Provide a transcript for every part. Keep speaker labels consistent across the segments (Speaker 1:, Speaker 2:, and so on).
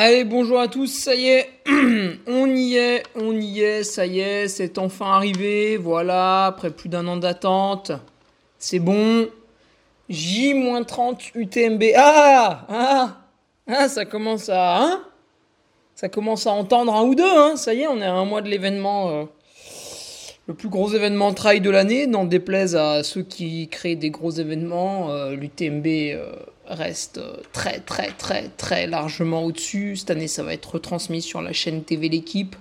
Speaker 1: Allez, bonjour à tous, ça y est, on y est, on y est, ça y est, c'est enfin arrivé, voilà, après plus d'un an d'attente, c'est bon, J-30 UTMB, ah, ah, ah, ça commence à, hein, ça commence à entendre un ou deux, hein, ça y est, on est à un mois de l'événement, euh, le plus gros événement trail de l'année, n'en déplaise à ceux qui créent des gros événements, euh, l'UTMB... Euh, reste euh, très très très très largement au-dessus. Cette année, ça va être retransmis sur la chaîne TV L'équipe.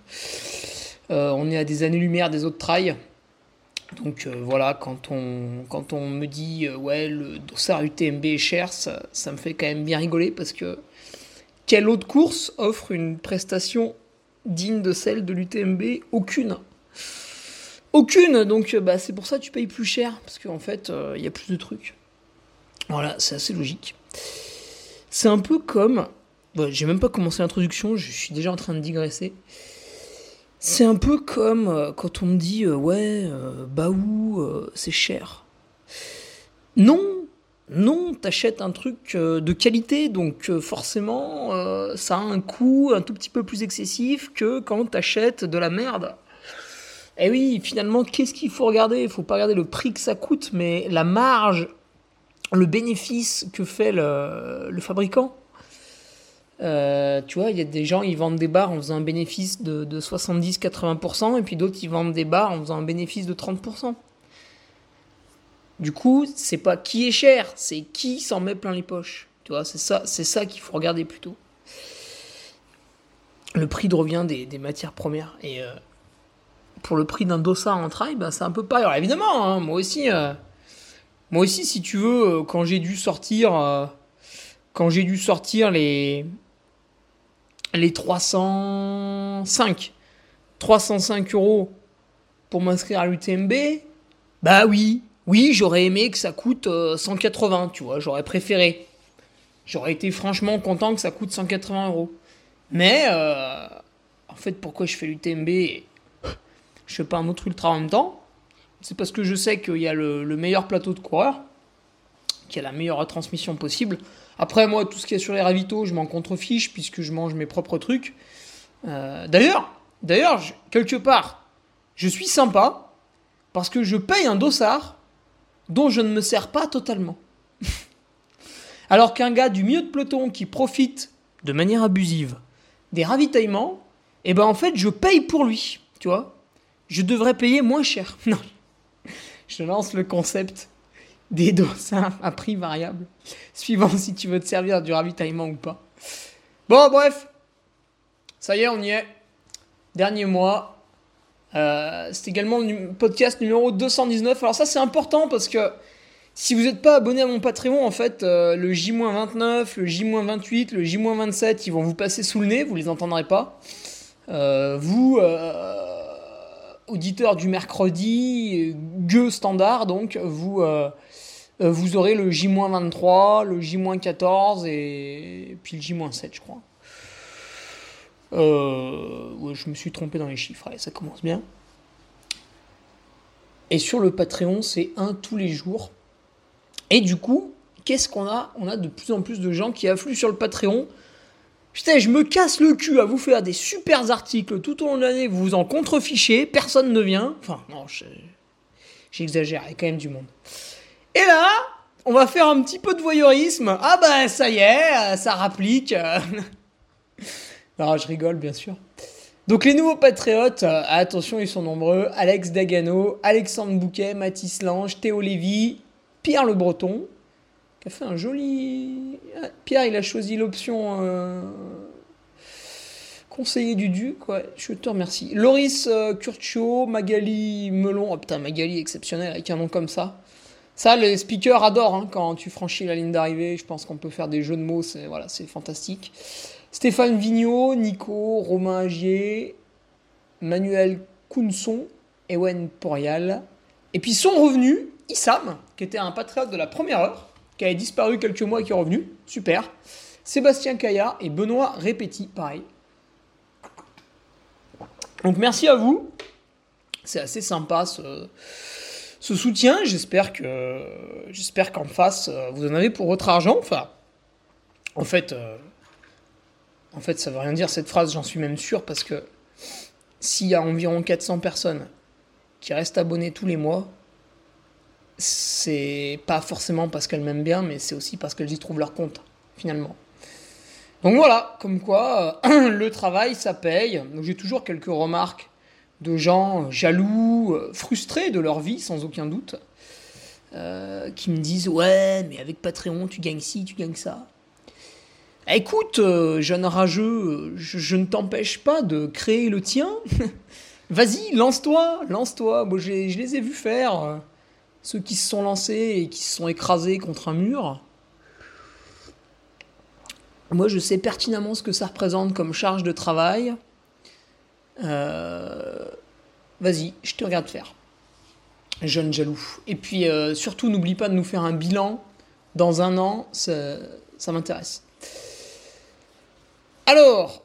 Speaker 1: Euh, on est à des années-lumière des autres trails. Donc euh, voilà, quand on, quand on me dit ouais, le dossard UTMB est cher, ça, me fait quand même bien rigoler parce que quelle autre course offre une prestation digne de celle de l'UTMB Aucune. Aucune, donc bah, c'est pour ça que tu payes plus cher parce qu'en fait, il y a plus de trucs. Voilà, c'est assez logique. C'est un peu comme. j'ai même pas commencé l'introduction, je suis déjà en train de digresser. C'est un peu comme euh, quand on me dit euh, ouais, euh, Baou, c'est cher. Non, non, t'achètes un truc de qualité, donc forcément, ça a un coût un tout petit peu plus excessif que quand t'achètes de la merde. Et eh oui, finalement, qu'est-ce qu'il faut regarder? Il faut pas regarder le prix que ça coûte, mais la marge le bénéfice que fait le, fabricant. Euh, tu vois, il y a des gens, ils vendent des bars en faisant un bénéfice de, 70-80%, et puis d'autres, ils vendent des bars en faisant un bénéfice de 30%. Du coup, c'est pas qui est cher, c'est qui s'en met plein les poches. Tu vois, c'est ça, c'est ça qu'il faut regarder plutôt. Le prix de revient des, matières premières. Et euh, pour le prix d'un dossard en trail, bah, c'est un peu pareil. Alors évidemment, hein, moi aussi, euh, moi aussi, si tu veux, euh, quand j'ai dû sortir, euh, quand j'ai dû sortir les les 305, 305 euros pour m'inscrire à l'UTMB, bah oui, oui, j'aurais aimé que ça coûte 180, euh, tu vois, j'aurais préféré. J'aurais été franchement content que ça coûte 180 euros. Mais, en fait, pourquoi je fais l'UTMB je fais pas un autre ultra en même temps? C'est parce que je sais qu'il y a le, meilleur plateau de coureurs, qui a la meilleure transmission possible. Après, moi, tout ce qui est sur les ravitaux, je m'en contrefiche puisque je mange mes propres trucs. Euh, d'ailleurs, d'ailleurs, quelque part, je suis sympa parce que je paye un dossard dont je ne me sers pas totalement. Alors qu'un gars du milieu de peloton qui profite de manière abusive des ravitaillements, eh ben en fait, je paye pour lui, tu vois. Je devrais payer moins cher. Non, je lance le concept des dossards à prix variable, suivant si tu veux te servir du ravitaillement ou pas. Bon, bref, ça y est, on y est. Dernier mois. Euh, c'est également le podcast numéro 219. Alors ça, c'est important parce que si vous n'êtes pas abonné à mon Patreon, en fait, euh, le J-29, le J-28, le J-27, ils vont vous passer sous le nez, vous les entendrez pas. Euh, vous auditeur du mercredi, gueux standard, donc vous, euh, euh, vous aurez le J-23, le J-14 et puis le J-7, je crois. Euh, je me suis trompé dans les chiffres, allez, ça commence bien. Et sur le Patreon, c'est un tous les jours. Et du coup, qu'est-ce qu'on a? On a de plus en plus de gens qui affluent sur le Patreon. Je me casse le cul à vous faire des super articles tout au long de l'année, vous vous en contrefichez, personne ne vient. Enfin, non, j'exagère, il y a quand même du monde. Et là, on va faire un petit peu de voyeurisme. Ah bah ça y est, ça rapplique. non, je rigole bien sûr. Donc les nouveaux patriotes, euh, attention, ils sont nombreux. Alex Dagano, Alexandre Bouquet, Mathis Lange, Théo Lévy, Pierre Le Breton, a fait un joli... Ah, Pierre, il a choisi l'option euh, conseiller du duc, ouais, je te remercie. Loris euh, Curcio, Magali Melon, oh putain, Magali exceptionnel avec un nom comme ça. Ça, les speakers adorent hein, quand tu franchis la ligne d'arrivée. Je pense qu'on peut faire des jeux de mots, c'est voilà, c'est fantastique. Stéphane Vigneault, Nico, Romain Agier, Manuel Counson, Ewen Porial. Et puis sont revenus Issam, qui était un patriote de la première heure, qui avait disparu quelques mois et qui est revenu. Super. Sébastien Caillard et Benoît Répéti, pareil. Donc merci à vous. C'est assez sympa ce, soutien. J'espère que j'espère qu'en face vous en avez pour votre argent. Enfin, en fait, euh, en fait, ça veut rien dire cette phrase, j'en suis même sûr, parce que s'il y a environ 400 personnes qui restent abonnées tous les mois, c'est pas forcément parce qu'elles m'aiment bien, mais c'est aussi parce qu'elles y trouvent leur compte, finalement. Donc voilà, comme quoi euh, le travail, ça paye. J'ai toujours quelques remarques de gens jaloux, euh, frustrés de leur vie, sans aucun doute, euh, qui me disent Ouais, mais avec Patreon, tu gagnes ci, tu gagnes ça. Écoute, euh, jeune rageux, je, ne t'empêche pas de créer le tien. Vas-y, lance-toi, lance-toi. Je les ai vus faire. Euh, ceux qui se sont lancés et qui se sont écrasés contre un mur. Moi, je sais pertinemment ce que ça représente comme charge de travail. Euh, vas-y, je te regarde faire. Jeune jaloux. Et puis, surtout, n'oublie pas de nous faire un bilan dans un an. ça m'intéresse. Alors,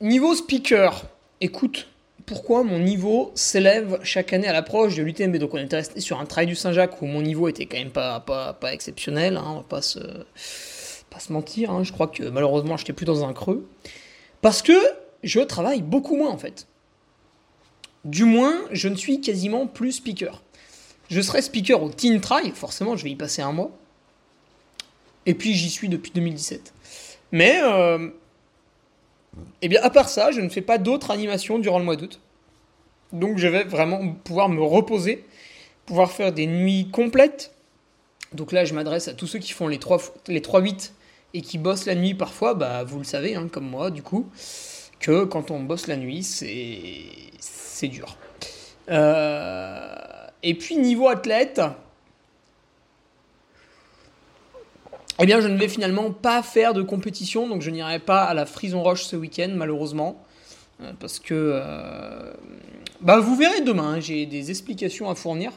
Speaker 1: niveau speaker, écoute, pourquoi mon niveau s'élève chaque année à l'approche de l'UTMB Donc on était resté sur un trail du Saint-Jacques où mon niveau était quand même pas, pas, exceptionnel, hein, on va pas se, pas mentir, hein. je crois que malheureusement j'étais plus dans un creux, parce que je travaille beaucoup moins en fait. Du moins, je ne suis quasiment plus speaker. Je serai speaker au Teen Trail, forcément je vais y passer un mois, et puis j'y suis depuis 2017. Mais, euh, eh bien, à part ça, je ne fais pas d'autres animations durant le mois d'août. Donc, je vais vraiment pouvoir me reposer, pouvoir faire des nuits complètes. Donc là, je m'adresse à tous ceux qui font les 3, les 3-8 et qui bossent la nuit parfois. Bah, vous le savez, hein, comme moi, du coup, que quand on bosse la nuit, c'est, c'est dur. Euh, et puis, niveau athlète, eh bien, je ne vais finalement pas faire de compétition, donc je n'irai pas à la Frison Roche ce week-end, malheureusement. Euh, parce que. Euh, bah, vous verrez demain, hein, j'ai des explications à fournir.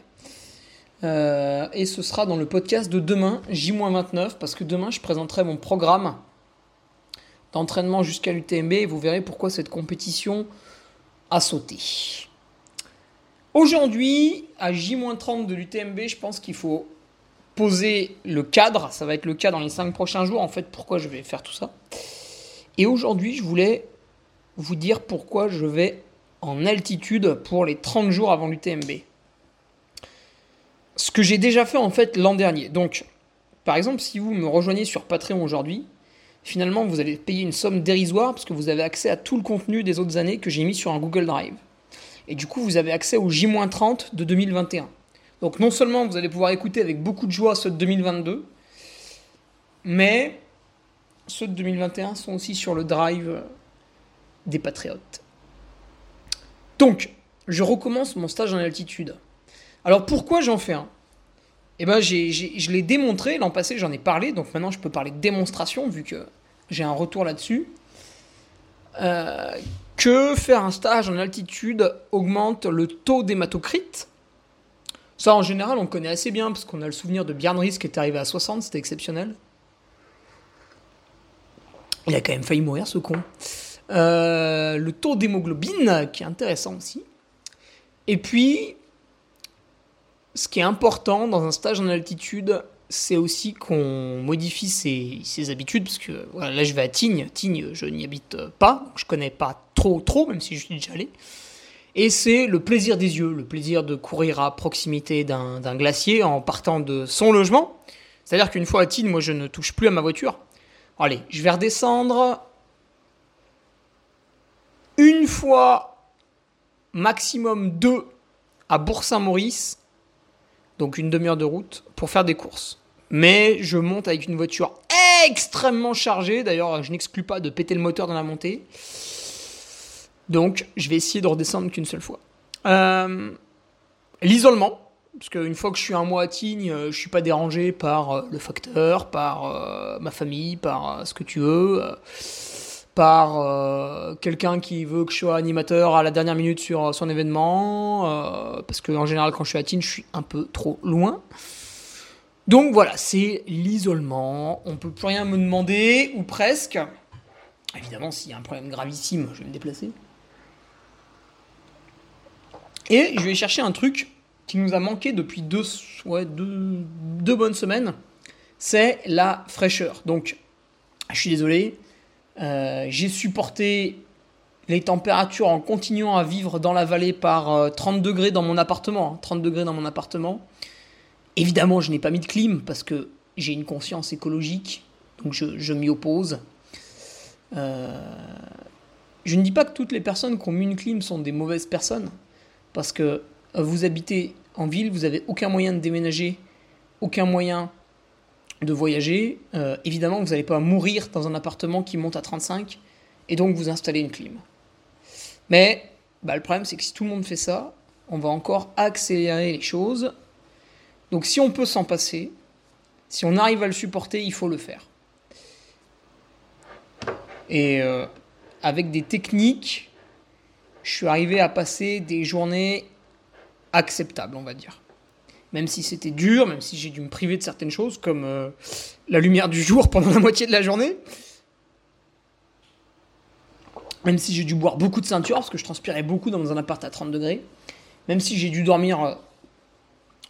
Speaker 1: Euh, et ce sera dans le podcast de demain, J-29, parce que demain, je présenterai mon programme d'entraînement jusqu'à l'UTMB et vous verrez pourquoi cette compétition a sauté. Aujourd'hui, à J-30 de l'UTMB, je pense qu'il faut poser le cadre. Ça va être le cas dans les 5 prochains jours, en fait, pourquoi je vais faire tout ça. Et aujourd'hui, je voulais vous dire pourquoi je vais en altitude pour les 30 jours avant l'UTMB. Ce que j'ai déjà fait en fait l'an dernier. Donc, par exemple, si vous me rejoignez sur Patreon aujourd'hui, finalement, vous allez payer une somme dérisoire parce que vous avez accès à tout le contenu des autres années que j'ai mis sur un Google Drive. Et du coup, vous avez accès au J-30 de 2021. Donc non seulement vous allez pouvoir écouter avec beaucoup de joie ceux de 2022, mais ceux de 2021 sont aussi sur le drive des patriotes. Donc, je recommence mon stage en altitude. Alors pourquoi j'en fais un? Eh bien, je l'ai démontré l'an passé, j'en ai parlé, donc maintenant je peux parler de démonstration vu que j'ai un retour là-dessus. Euh, que faire un stage en altitude augmente le taux d'hématocrite, ça, en général, on connaît assez bien, parce qu'on a le souvenir de Björn Ries qui est arrivé à 60, c'était exceptionnel. Il a quand même failli mourir, ce con. Euh, le taux d'hémoglobine, qui est intéressant aussi. Et puis, ce qui est important dans un stage en altitude, c'est aussi qu'on modifie ses, habitudes, parce que là je vais à Tignes, Tignes je n'y habite pas, je connais pas trop trop, même si je suis déjà allé. Et c'est le plaisir des yeux, le plaisir de courir à proximité d'un glacier en partant de son logement. C'est-à-dire qu'une fois à Tignes, moi je ne touche plus à ma voiture. Allez, je vais redescendre une fois, maximum deux, à Bourg-Saint-Maurice, donc une demi-heure de route, pour faire des courses. Mais je monte avec une voiture extrêmement chargée, d'ailleurs je n'exclus pas de péter le moteur dans la montée. Donc, je vais essayer de redescendre qu'une seule fois. Euh, l'isolement, parce qu'une fois que je suis un mois à Tignes, euh, je suis pas dérangé par euh, le facteur, par ma famille, par ce que tu veux, par quelqu'un qui veut que je sois animateur à la dernière minute sur son événement, parce qu'en général, quand je suis à Tignes, je suis un peu trop loin. Donc voilà, c'est l'isolement. On peut plus rien me demander, ou presque. Évidemment, s'il y a un problème gravissime, je vais me déplacer. Et je vais chercher un truc qui nous a manqué depuis deux, bonnes semaines, c'est la fraîcheur. Donc, je suis désolé, euh, j'ai supporté les températures en continuant à vivre dans la vallée par 30 euh, degrés dans mon appartement. 30 hein, degrés dans mon appartement. Évidemment, je n'ai pas mis de clim parce que j'ai une conscience écologique, donc je, m'y oppose. Euh, je ne dis pas que toutes les personnes qui ont mis une clim sont des mauvaises personnes parce que euh, vous habitez en ville, vous n'avez aucun moyen de déménager, aucun moyen de voyager. Euh, évidemment, vous n'allez pas mourir dans un appartement qui monte à 35 et donc vous installez une clim. Mais bah, le problème, c'est que si tout le monde fait ça, on va encore accélérer les choses. Donc si on peut s'en passer, si on arrive à le supporter, il faut le faire. Et euh, avec des techniques je suis arrivé à passer des journées acceptables, on va dire. Même si c'était dur, même si j'ai dû me priver de certaines choses, comme euh, la lumière du jour pendant la moitié de la journée. Même si j'ai dû boire beaucoup de ceinture, parce que je transpirais beaucoup dans un appart à 30 degrés. Même si j'ai dû dormir euh,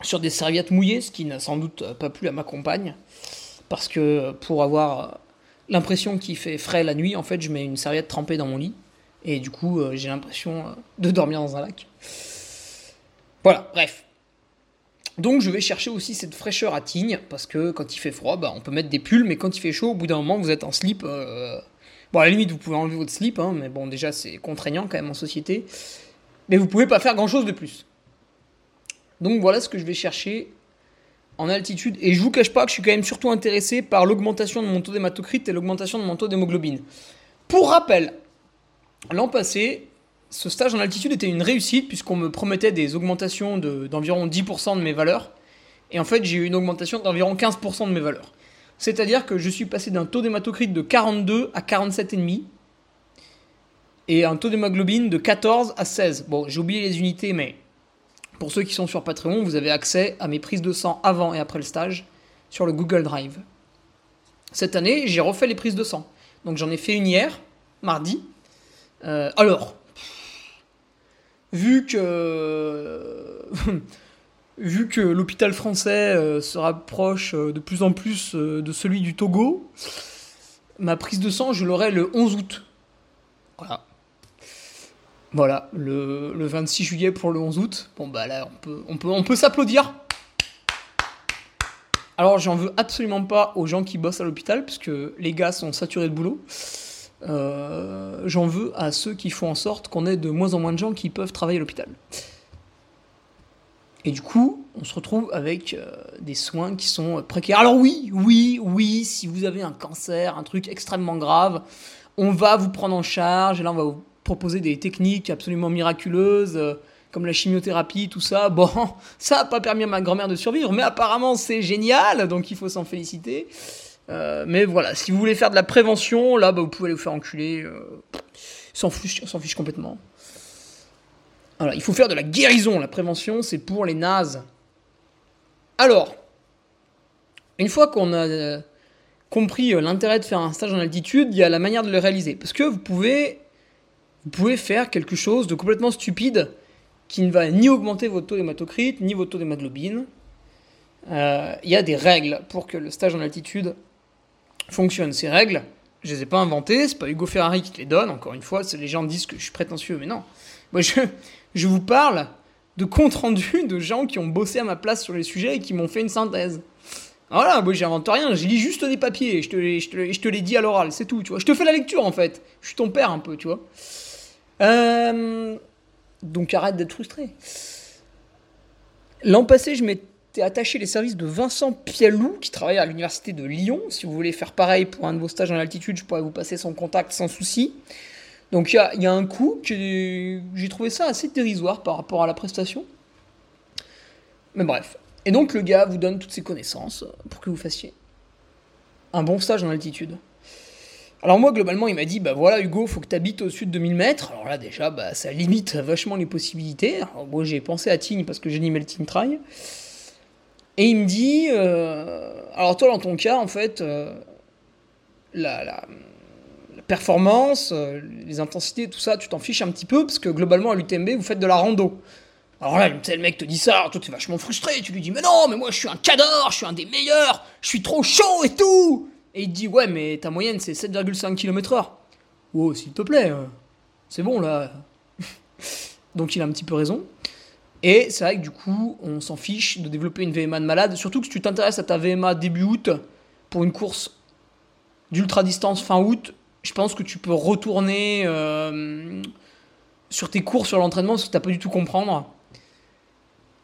Speaker 1: sur des serviettes mouillées, ce qui n'a sans doute pas plu à ma compagne. Parce que pour avoir l'impression qu'il fait frais la nuit, en fait, je mets une serviette trempée dans mon lit. Et du coup, euh, j'ai l'impression euh, de dormir dans un lac. Voilà, bref. Donc je vais chercher aussi cette fraîcheur à Tignes, parce que quand il fait froid, bah, on peut mettre des pulls, mais quand il fait chaud, au bout d'un moment, vous êtes en slip. Euh, bon, à la limite, vous pouvez enlever votre slip, hein, mais bon, déjà, c'est contraignant quand même en société. Mais vous pouvez pas faire grand-chose de plus. Donc voilà ce que je vais chercher en altitude. Et je vous cache pas que je suis quand même surtout intéressé par l'augmentation de mon taux d'hématocrite et l'augmentation de mon taux d'hémoglobine. Pour rappel, L'an passé, ce stage en altitude était une réussite puisqu'on me promettait des augmentations d'environ 10% de mes valeurs. Et en fait, j'ai eu une augmentation d'environ 15% de mes valeurs. C'est-à-dire que je suis passé d'un taux d'hématocrite de 42 à 47,5 et un taux d'hémoglobine de 14 à 16. Bon, j'ai oublié les unités, mais pour ceux qui sont sur Patreon, vous avez accès à mes prises de sang avant et après le stage sur le Google Drive. Cette année, j'ai refait les prises de sang. Donc j'en ai fait une hier, mardi, euh, alors, vu que l'hôpital français euh, se rapproche euh, de plus en plus de celui du Togo, ma prise de sang, je l'aurai le 11 août. Voilà. Voilà, le, 26 juillet pour le 11 août. Bon bah là, on peut, on peut, on peut s'applaudir. Alors j'en veux absolument pas aux gens qui bossent à l'hôpital, puisque les gars sont saturés de boulot. Euh, j'en veux à ceux qui font en sorte qu'on ait de moins en moins de gens qui peuvent travailler à l'hôpital. Et du coup, on se retrouve avec euh, des soins qui sont précaires. Alors oui, oui, oui, si vous avez un cancer, un truc extrêmement grave, on va vous prendre en charge et là on va vous proposer des techniques absolument miraculeuses euh, comme la chimiothérapie, tout ça. Bon, ça n'a pas permis à ma grand-mère de survivre, mais apparemment c'est génial, donc il faut s'en féliciter. Euh, mais voilà, si vous voulez faire de la prévention, là, bah, vous pouvez aller vous faire enculer. Euh, s'en fiche, complètement. Voilà, il faut faire de la guérison. La prévention, c'est pour les nazes. Alors, une fois qu'on a euh, compris l'intérêt de faire un stage en altitude, il y a la manière de le réaliser. Parce que vous pouvez, vous pouvez faire quelque chose de complètement stupide qui ne va ni augmenter votre taux d'hématocrite, ni votre taux d'hémoglobine. Il y a des règles pour que le stage en altitude fonctionne. Ces règles, je les ai pas inventées, c'est pas Hugo Ferrari qui les donne, encore une fois, les gens disent que je suis prétentieux, mais non. Moi, je, je vous parle de comptes rendus de gens qui ont bossé à ma place sur les sujets et qui m'ont fait une synthèse. Voilà, moi j'invente rien, je lis juste des papiers, je te, les, je, te, je te les dis à l'oral, c'est tout, tu vois. Je te fais la lecture en fait, je suis ton père un peu, tu vois. Euh, donc arrête d'être frustré. L'an passé, je m'étais attaché les services de Vincent Pialou, qui travaille à l'université de Lyon. Si vous voulez faire pareil pour un de vos stages en altitude, je pourrais vous passer son contact sans souci. Donc il y, a, un coût, j'ai trouvé ça assez dérisoire par rapport à la prestation. Mais bref, et donc le gars vous donne toutes ses connaissances pour que vous fassiez un bon stage en altitude. Alors moi globalement il m'a dit bah voilà Hugo faut que tu habites au sud de 1000 mètres. Alors là déjà bah, ça limite vachement les possibilités. Moi j'ai pensé à Tignes parce que j'ai le Tignes Trail. Et il me dit euh, alors toi dans ton cas en fait euh, la, performance, euh, les intensités tout ça tu t'en fiches un petit peu parce que globalement à l'UTMB vous faites de la rando. Alors là, le mec te dit ça, toi t'es vachement frustré, tu lui dis mais non, mais moi je suis un cador, je suis un des meilleurs, je suis trop chaud et tout Et il dit ouais mais ta moyenne c'est 7,5 km heure. Oh s'il te plaît, c'est bon là. Donc il a un petit peu raison. Et c'est vrai que du coup, on s'en fiche de développer une VMA de malade, surtout que si tu t'intéresses à ta VMA début août pour une course d'ultra distance fin août, je pense que tu peux retourner euh, sur tes cours sur l'entraînement parce que t'as pas du tout comprendre.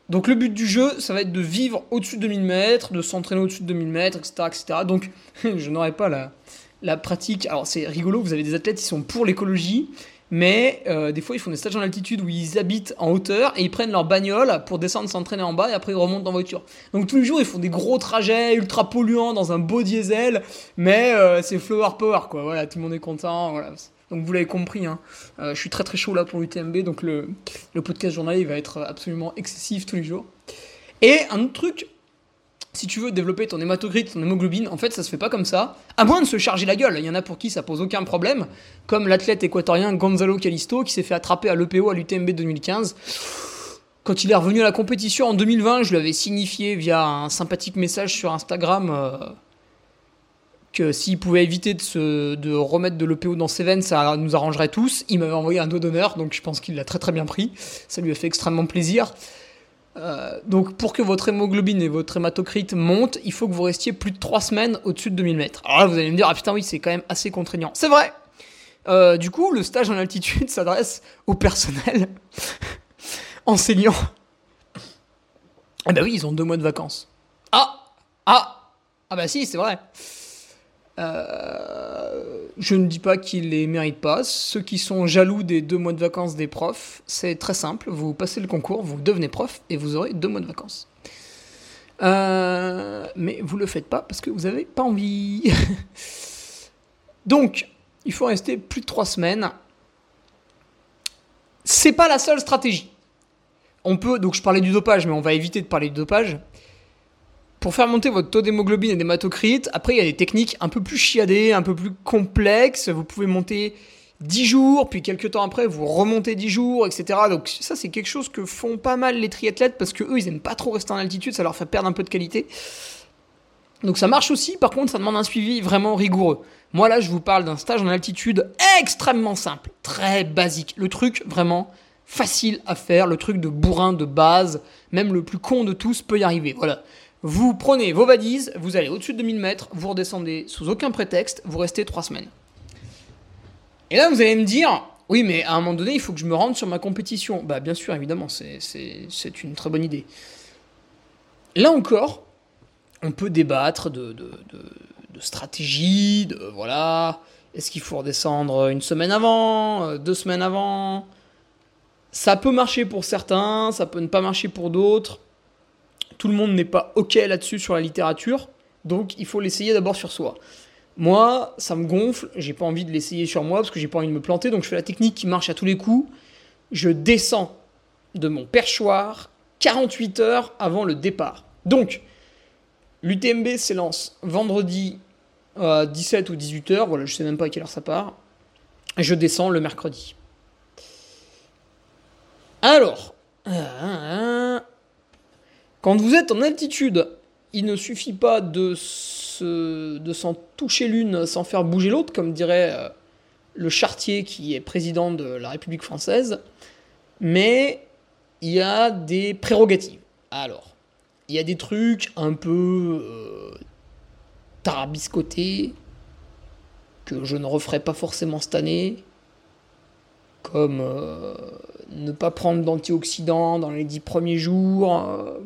Speaker 1: Donc le but du jeu, ça va être de vivre au-dessus de 2000 mètres, de s'entraîner au-dessus de 2000 mètres, etc. etc. Donc je n'aurai pas la, la pratique. Alors c'est rigolo, vous avez des athlètes qui sont pour l'écologie, mais euh, des fois ils font des stages en altitude où ils habitent en hauteur et ils prennent leur bagnole pour descendre s'entraîner en bas et après ils remontent en voiture. Donc tous les jours ils font des gros trajets ultra polluants dans un beau diesel, mais euh, c'est flower power quoi. Voilà, tout le monde est content. Donc vous l'avez compris, hein, euh, je suis très très chaud là pour l'UTMB, donc le, le podcast journalier va être absolument excessif tous les jours. Et un autre truc, si tu veux développer ton hématocrite, ton hémoglobine, en fait ça se fait pas comme ça, à moins de se charger la gueule. Il y en a pour qui ça pose aucun problème, comme l'athlète équatorien Gonzalo Calisto qui s'est fait attraper à l'EPO à l'UTMB 2015. Quand il est revenu à la compétition en 2020, je lui avais signifié via un sympathique message sur Instagram euh, que s'il pouvait éviter de remettre de l'EPO dans ses veines, ça nous arrangerait tous. Il m'avait envoyé un doigt d'honneur, donc je pense qu'il l'a très très bien pris. Ça lui a fait extrêmement plaisir. Euh, donc pour que votre hémoglobine et votre hématocrite montent, il faut que vous restiez plus de 3 semaines au-dessus de 2000 mètres. Alors là, vous allez me dire, ah putain oui, c'est quand même assez contraignant. C'est vrai euh, Du coup, le stage en altitude s'adresse au personnel enseignant. Eh ben oui, ils ont deux mois de vacances. Ah Ah Ah bah si, c'est vrai. Euh, je ne dis pas qu'ils les méritent pas. Ceux qui sont jaloux des deux mois de vacances des profs, c'est très simple. Vous passez le concours, vous devenez prof et vous aurez deux mois de vacances. Euh, mais vous le faites pas parce que vous n'avez pas envie. Donc, il faut rester plus de trois semaines. C'est pas la seule stratégie. On peut, donc je parlais du dopage, mais on va éviter de parler du dopage pour faire monter votre taux d'hémoglobine et d'hématocrite, après il y a des techniques un peu plus chiadées, un peu plus complexes. Vous pouvez monter 10 jours, puis quelques temps après vous remontez 10 jours, etc. Donc ça c'est quelque chose que font pas mal les triathlètes parce que eux ils aiment pas trop rester en altitude, ça leur fait perdre un peu de qualité. Donc ça marche aussi, par contre ça demande un suivi vraiment rigoureux. Moi là je vous parle d'un stage en altitude extrêmement simple, très basique. Le truc vraiment facile à faire, le truc de bourrin de base, même le plus con de tous peut y arriver. Voilà. Vous prenez vos valises, vous allez au-dessus de 1000 mètres, vous redescendez sous aucun prétexte, vous restez 3 semaines. Et là, vous allez me dire, oui, mais à un moment donné, il faut que je me rende sur ma compétition. Bah, bien sûr, évidemment, c'est une très bonne idée. Là encore, on peut débattre de, de, stratégie, de voilà, est-ce qu'il faut redescendre une semaine avant, deux semaines avant? Ça peut marcher pour certains, ça peut ne pas marcher pour d'autres tout le monde n'est pas OK là-dessus sur la littérature, donc il faut l'essayer d'abord sur soi. Moi, ça me gonfle, j'ai pas envie de l'essayer sur moi parce que j'ai pas envie de me planter, donc je fais la technique qui marche à tous les coups. Je descends de mon perchoir 48 heures avant le départ. Donc, l'UTMB s'élance vendredi à 17 ou 18 heures, voilà, je sais même pas à quelle heure ça part. Je descends le mercredi. Alors, Quand vous êtes en altitude, il ne suffit pas de, se, de s'en toucher l'une sans faire bouger l'autre, comme dirait euh, le chartier qui est président de la République française, mais il y a des prérogatives. Alors, il y a des trucs un peu euh, tarabiscotés que je ne referai pas forcément cette année, comme euh, ne pas prendre d'antioxydants dans les dix premiers jours. Euh,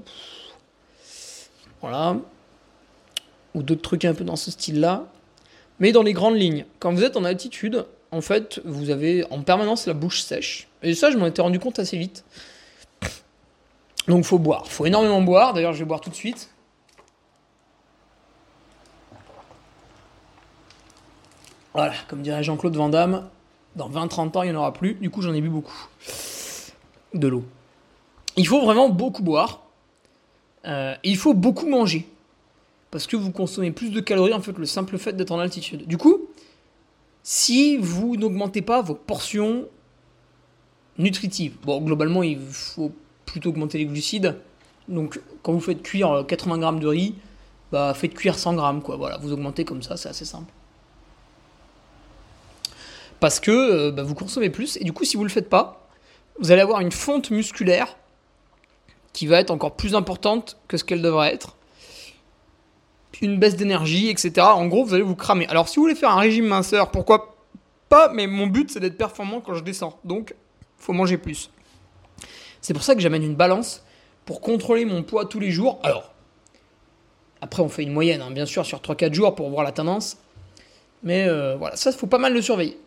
Speaker 1: voilà. Ou d'autres trucs un peu dans ce style-là. Mais dans les grandes lignes, quand vous êtes en altitude, en fait, vous avez en permanence la bouche sèche. Et ça, je m'en étais rendu compte assez vite. Donc, faut boire. Faut énormément boire. D'ailleurs, je vais boire tout de suite. Voilà, comme dirait Jean-Claude Van Damme, dans 20-30 ans, il n'y en aura plus. Du coup, j'en ai bu beaucoup. De l'eau. Il faut vraiment beaucoup boire. Euh, il faut beaucoup manger. Parce que vous consommez plus de calories, en fait, le simple fait d'être en altitude. Du coup, si vous n'augmentez pas vos portions nutritives, bon, globalement, il faut plutôt augmenter les glucides. Donc, quand vous faites cuire 80 grammes de riz, bah, faites cuire 100 grammes, quoi. Voilà, vous augmentez comme ça, c'est assez simple parce que euh, bah, vous consommez plus, et du coup, si vous le faites pas, vous allez avoir une fonte musculaire qui va être encore plus importante que ce qu'elle devrait être, une baisse d'énergie, etc. En gros, vous allez vous cramer. Alors, si vous voulez faire un régime minceur, pourquoi pas, mais mon but, c'est d'être performant quand je descends, donc faut manger plus. C'est pour ça que j'amène une balance pour contrôler mon poids tous les jours. Alors, après, on fait une moyenne, hein, bien sûr, sur 3-4 jours pour voir la tendance. Mais euh, voilà, ça, il faut pas mal le surveiller.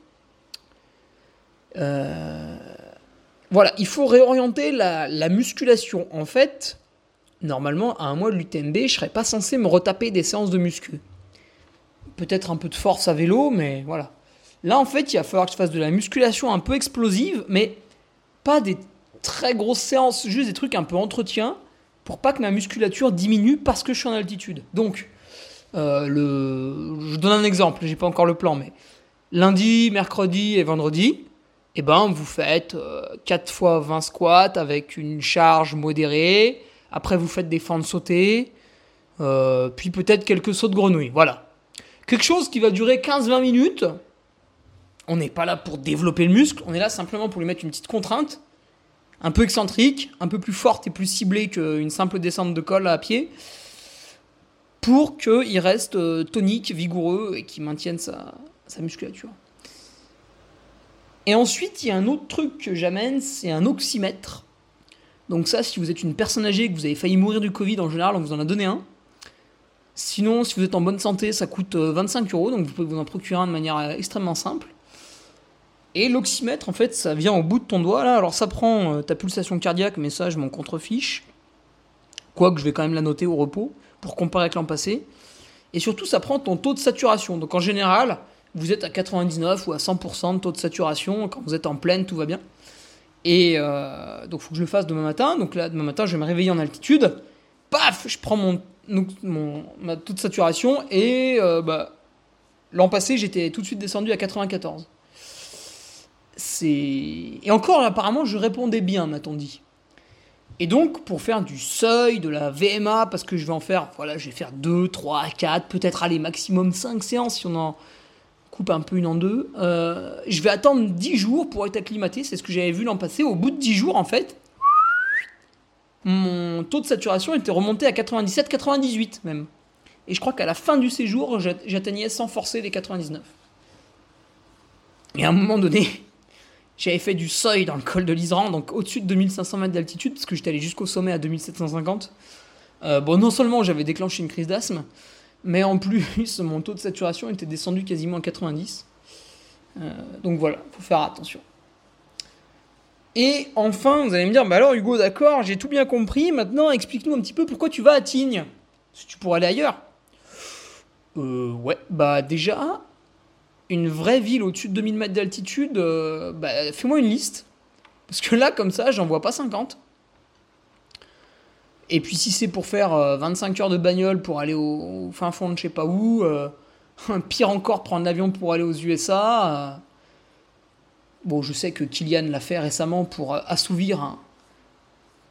Speaker 1: Euh, voilà, il faut réorienter la, musculation. En fait, normalement, à un mois de l'UTMB, je serais pas censé me retaper des séances de muscu. Peut-être un peu de force à vélo, mais voilà. Là, en fait, il va falloir que je fasse de la musculation un peu explosive, mais pas des très grosses séances, juste des trucs un peu entretien, pour pas que ma musculature diminue parce que je suis en altitude. Donc, euh, je donne un exemple, j'ai pas encore le plan, mais lundi, mercredi et vendredi, eh ben, vous faites 4 euh, fois 20 squats avec une charge modérée. Après, vous faites des fentes sautées. Euh, puis peut-être quelques sauts de grenouille. Voilà. Quelque chose qui va durer 15-20 minutes. On n'est pas là pour développer le muscle. On est là simplement pour lui mettre une petite contrainte. Un peu excentrique, un peu plus forte et plus ciblée qu'une simple descente de col à pied. Pour qu'il reste euh, tonique, vigoureux et qu'il maintienne sa musculature. Et ensuite, il y a un autre truc que j'amène, c'est un oxymètre. Donc ça, si vous êtes une personne âgée et que vous avez failli mourir du Covid, en général, on vous en a donné un. Sinon, si vous êtes en bonne santé, ça coûte 25 euh, euros, donc vous pouvez vous en procurer un de manière euh, extrêmement simple. Et l'oxymètre, en fait, ça vient au bout de ton doigt, là. Alors ça prend euh, ta pulsation cardiaque, mais ça, je m'en contrefiche. Quoique, je vais quand même la noter au repos, pour comparer avec l'an passé. Et surtout, ça prend ton taux de saturation. Donc en général, vous êtes à 99 ou à 100% de taux de saturation. Quand vous êtes en pleine, tout va bien. Et euh, donc, il faut que je le fasse demain matin. Donc là, demain matin, je vais me réveiller en altitude. Paf Je prends mon, ma taux de saturation. Et euh, bah, l'an passé, j'étais tout de suite descendu à 94. C'est... Et encore, apparemment, je répondais bien, m'a-t-on dit. Et donc, pour faire du seuil, de la VMA, parce que je vais en faire, voilà, je vais faire 2, 3, 4, peut-être aller maximum 5 séances si on en un peu une en deux. Euh, je vais attendre 10 jours pour être acclimaté, c'est ce que j'avais vu l'an passé. Au bout de 10 jours, en fait, mon taux de saturation était remonté à 97-98 même. Et je crois qu'à la fin du séjour, j'atteignais sans forcer les 99. Et à un moment donné, j'avais fait du seuil dans le col de l'Isran, donc au-dessus de 2500 mètres d'altitude, parce que j'étais allé jusqu'au sommet à 2750. Euh, bon, non seulement j'avais déclenché une crise d'asthme, mais en plus, mon taux de saturation était descendu quasiment à 90. Euh, donc voilà, faut faire attention. Et enfin, vous allez me dire, bah alors Hugo, d'accord, j'ai tout bien compris, maintenant explique-nous un petit peu pourquoi tu vas à Tignes. Si tu pourrais aller ailleurs. Euh, ouais, bah déjà, une vraie ville au-dessus de 2000 mètres d'altitude, euh, bah, fais-moi une liste. Parce que là, comme ça, j'en vois pas 50. Et puis si c'est pour faire 25 euh, heures de bagnole pour aller au, fin fond de je sais pas où, euh, pire encore prendre l'avion pour aller aux USA. Euh, bon, je sais que Kylian l'a fait récemment pour assouvir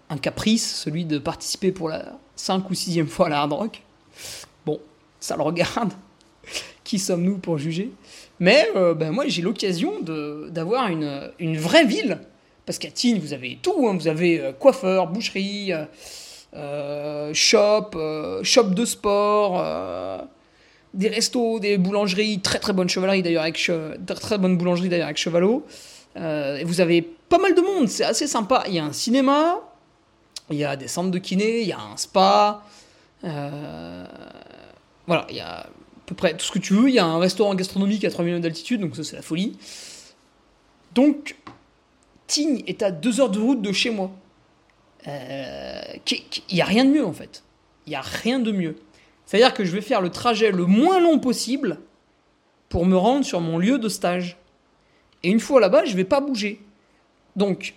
Speaker 1: un caprice, celui de participer pour la 5 ou 6 fois à la hard rock. Bon, ça le regarde. Qui sommes-nous pour juger? Mais ben moi, j'ai l'occasion d'avoir une, une, vraie ville. Parce qu'à Tignes, vous avez tout. Hein. Vous avez coiffeur, boucherie, shop, shop de sport, des restos, des boulangeries, très très bonne chevalerie d'ailleurs avec très, bonne boulangerie d'ailleurs avec Chevalot. et vous avez pas mal de monde, c'est assez sympa. Il y a un cinéma, il y a des centres de kiné, il y a un spa. voilà, il y a peu près tout ce que tu veux. Il y a un restaurant gastronomique à 3 millions d'altitude, donc ça c'est la folie. Donc, Tignes est à 2 heures de route de chez moi. Euh, il n'y a rien de mieux en fait. Il n'y a rien de mieux. C'est-à-dire que je vais faire le trajet le moins long possible pour me rendre sur mon lieu de stage. Et une fois là-bas, je ne vais pas bouger. Donc,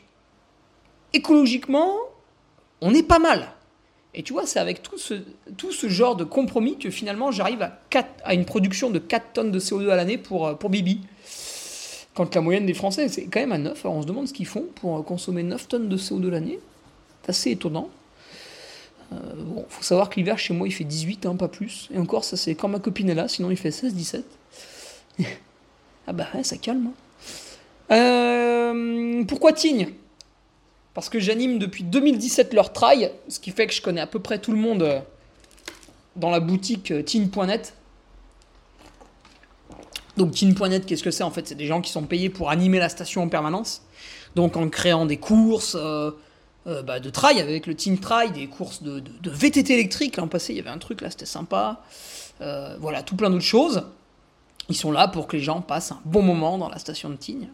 Speaker 1: écologiquement, on est pas mal. Et tu vois, c'est avec tout ce, tout ce genre de compromis que finalement j'arrive à, une production de 4 tonnes de CO2 à l'année pour, euh, pour Bibi. Quand la moyenne des Français, c'est quand même à 9. Alors on se demande ce qu'ils font pour euh, consommer 9 tonnes de CO2 l'année. C'est assez étonnant. Euh, bon, faut savoir que l'hiver chez moi il fait 18, hein, pas plus. Et encore, ça c'est quand ma copine est là, sinon il fait 16-17. ah bah ouais, ça calme. Hein. Euh, pourquoi Tignes? Parce que j'anime depuis 2017 leur trail, ce qui fait que je connais à peu près tout le monde euh, dans la boutique euh, teen.net. Donc teen.net, qu'est-ce que c'est? En fait C'est des gens qui sont payés pour animer la station en permanence. Donc en créant des courses bah, de trail avec le Teen Trail, des courses de, VTT électrique. L'an passé, il y avait un truc là, c'était sympa. voilà, tout plein d'autres choses. Ils sont là pour que les gens passent un bon moment dans la station de Tignes.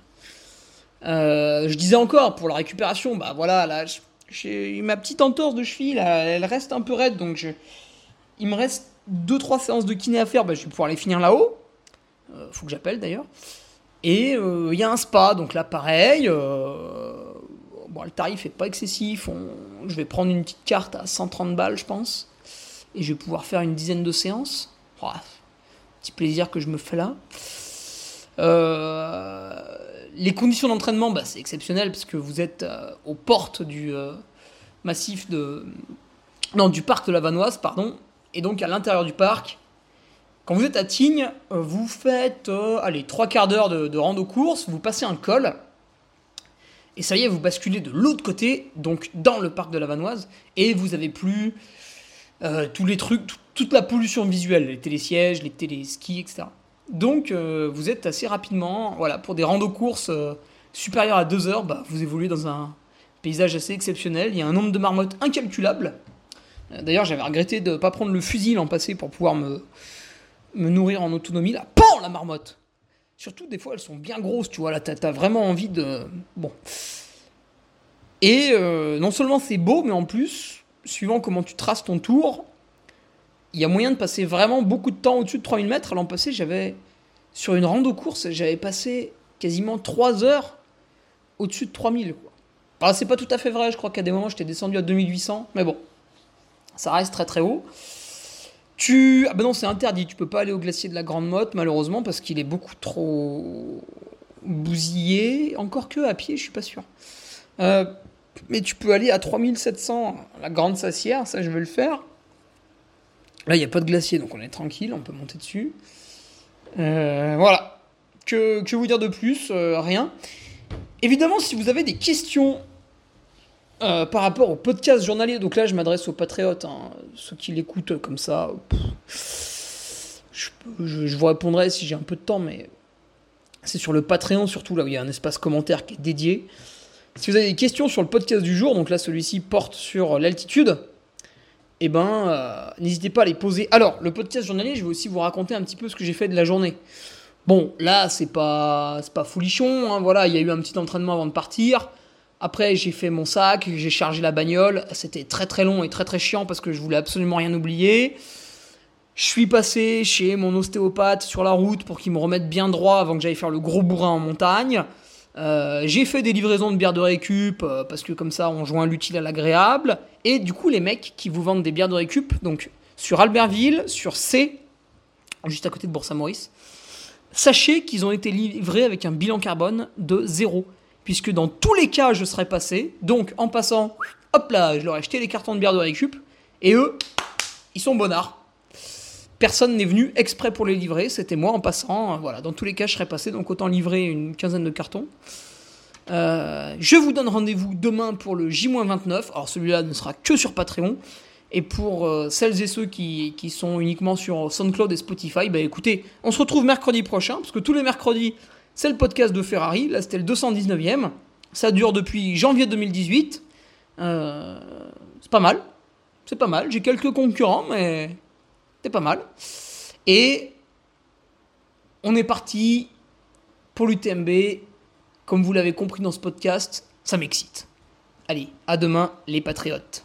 Speaker 1: Euh, je disais encore, pour la récupération, bah voilà, là, j'ai ma petite entorse de cheville, elle reste un peu raide, donc je, il me reste 2-3 séances de kiné à faire, bah, je vais pouvoir les finir là-haut. Euh, faut que j'appelle d'ailleurs. Et euh, il y a un spa, donc là pareil. Le tarif est pas excessif. je vais prendre une petite carte à 130 balles, je pense. Et je vais pouvoir faire une dizaine de séances. petit plaisir que je me fais là. Euh, les conditions d'entraînement, bah, c'est exceptionnel parce que vous êtes euh, aux portes du euh, massif de. Non, du parc de la Vanoise, pardon. Et donc à l'intérieur du parc, quand vous êtes à Tignes, vous faites allez, trois quarts d'heure de, de rando-course, vous passez un col. Et ça y est, vous basculez de l'autre côté, donc dans le parc de la Vanoise, et vous avez plus tous les trucs, toute la pollution visuelle, les télésièges, les téléskis, etc. Donc euh, vous êtes assez rapidement, voilà, pour des randos courses euh, supérieurs à 2 heures, bah, vous évoluez dans un paysage assez exceptionnel. Il y a un nombre de marmottes incalculable. Euh, d'ailleurs, j'avais regretté de ne pas prendre le fusil l'an passé pour pouvoir me, me nourrir en autonomie. Là, PAN la marmotte Surtout, des fois, elles sont bien grosses, tu vois. Là, t'as as vraiment envie de. Bon. Et non seulement c'est beau, mais en plus, suivant comment tu traces ton tour, il y a moyen de passer vraiment beaucoup de temps au-dessus de 3000 mètres. L'an passé, j'avais, sur une rando course, j'avais passé quasiment 3 heures au-dessus de 3000. Quoi. Alors, c'est pas tout à fait vrai, je crois qu'à des moments, j'étais descendu à 2800, mais bon, ça reste très très haut. Tu... Ah ben non, c'est interdit, tu peux pas aller au glacier de la Grande Motte, malheureusement, parce qu'il est beaucoup trop bousillé, encore que à pied, je suis pas sûr. Euh, mais tu peux aller à 3700, la Grande Sassière, ça je vais le faire. Là, il n'y a pas de glacier, donc on est tranquille, on peut monter dessus. Euh, voilà. Que, que, vous dire de plus? Euh, Rien. Évidemment, si vous avez des questions euh, par rapport au podcast journalier, donc là, je m'adresse aux patriotes, hein, ceux qui l'écoutent comme ça. je, vous répondrai si j'ai un peu de temps, mais c'est sur le Patreon surtout, là où il y a un espace commentaire qui est dédié. Si vous avez des questions sur le podcast du jour, donc là, celui-ci porte sur l'altitude eh ben, euh, n'hésitez pas à les poser. Alors, le podcast journalier, je vais aussi vous raconter un petit peu ce que j'ai fait de la journée. Bon, là, c'est pas, pas foulichon. Hein, voilà, il y a eu un petit entraînement avant de partir. Après, j'ai fait mon sac, j'ai chargé la bagnole. C'était très très long et très très chiant parce que je voulais absolument rien oublier. Je suis passé chez mon ostéopathe sur la route pour qu'il me remette bien droit avant que j'aille faire le gros bourrin en montagne. Euh, j'ai fait des livraisons de bières de récup euh, parce que comme ça on joint l'utile à l'agréable. Et du coup, les mecs qui vous vendent des bières de récup, donc sur Albertville, sur C, juste à côté de Bourg-Saint-Maurice, sachez qu'ils ont été livrés avec un bilan carbone de zéro. Puisque dans tous les cas, je serais passé. Donc en passant, hop là, je leur ai acheté les cartons de bière de récup, et eux, ils sont bonnards. Personne n'est venu exprès pour les livrer, c'était moi en passant. Voilà, dans tous les cas, je serais passé, donc autant livrer une quinzaine de cartons. Euh, je vous donne rendez-vous demain pour le J-29. Alors celui-là ne sera que sur Patreon. Et pour euh, celles et ceux qui, sont uniquement sur SoundCloud et Spotify, bah écoutez, on se retrouve mercredi prochain, parce que tous les mercredis, c'est le podcast de Ferrari. Là, c'était le 219e. Ça dure depuis janvier 2018. Euh, c'est pas mal. C'est pas mal. J'ai quelques concurrents, mais c'est pas mal. Et on est parti pour l'UTMB. Comme vous l'avez compris dans ce podcast, ça m'excite. Allez, à demain les patriotes.